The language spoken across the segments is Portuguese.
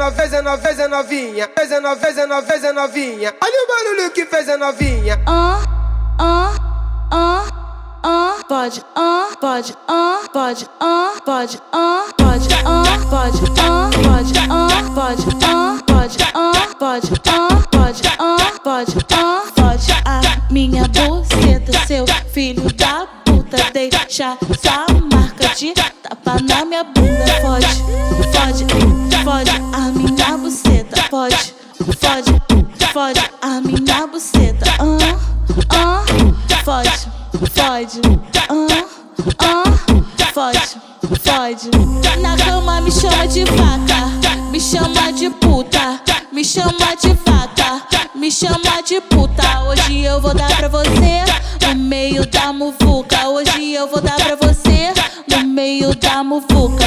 a fez a fez a novinha, fez a fez a fez a novinha. Olha o barulho que fez a novinha. Ah, ah, ah, ah, pode, ah, pode, ah, pode, ah, pode, ah, pode, ah, pode, ah, pode, ah, pode, ah, pode, ah, pode, ah, pode, ah, pode, ah, pode a minha buceta, seu filho da puta, deixa sua marca de tapa na minha bunda, pode, pode, buceta, pode, pode, pode a minha buceta, ah, ah, pode, pode, ah, ah, pode, pode. Na cama me chama de vaca, me chama de puta, me chama de vaca, me chama de puta. Hoje eu vou dar pra você no meio da muvuca. Hoje eu vou dar pra você no meio da muvuca.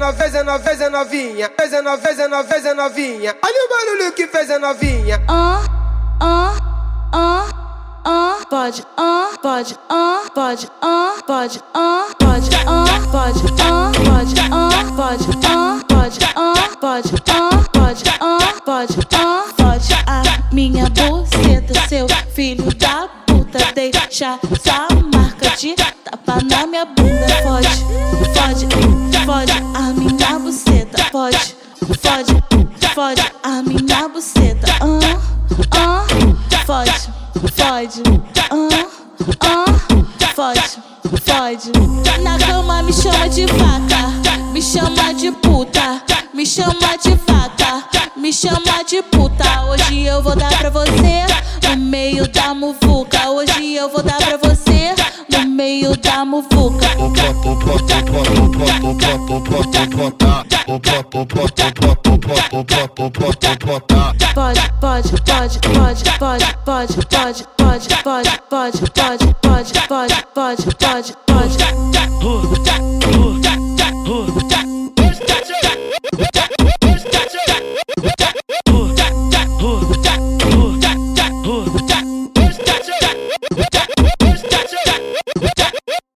Que fez fez a fez a novinha, fez a fez a fez a novinha. Olha o barulho que fez a novinha. Ah, ah, ah, ah, pode, ah, pode, ah, pode, ah, pode, ah, pode, ah, pode, ah, pode, ah, pode, ah, pode, ah, pode, ah, pode, ah, pode, ah, pode a minha buceta, seu filho da puta, deixa sua marca de tapa na minha bunda, pode, pode, buceta, pode, pode, pode a minha buceta, ah, ah, pode, pode, ah, ah, pode, pode. Na cama me chama de vaca, me chama de puta, me chama de vaca, me chama de puta. Hoje eu vou dar pra você no meio da muvuca. Hoje eu vou dar pra você meio da muvuca. Pode, pode, pode, pode, pode, pode, pode, pode, pode, pode, pode, pode, pode, pode, pode, pode.